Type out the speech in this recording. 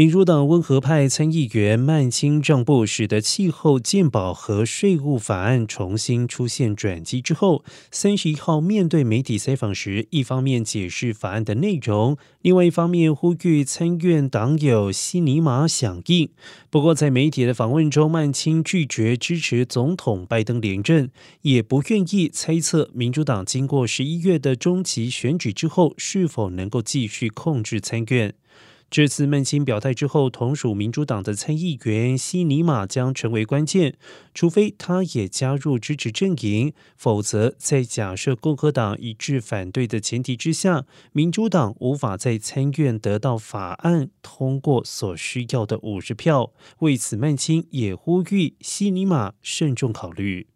民主党温和派参议员曼青让步，使得气候、健保和税务法案重新出现转机之后，三十一号面对媒体采访时，一方面解释法案的内容，另外一方面呼吁参院党友西尼玛响应。不过，在媒体的访问中，曼青拒绝支持总统拜登连任，也不愿意猜测民主党经过十一月的中期选举之后，是否能够继续控制参院。这次曼青表态之后，同属民主党的参议员西尼玛将成为关键。除非他也加入支持阵营，否则在假设共和党一致反对的前提之下，民主党无法在参院得到法案通过所需要的五十票。为此，曼青也呼吁西尼玛慎重考虑。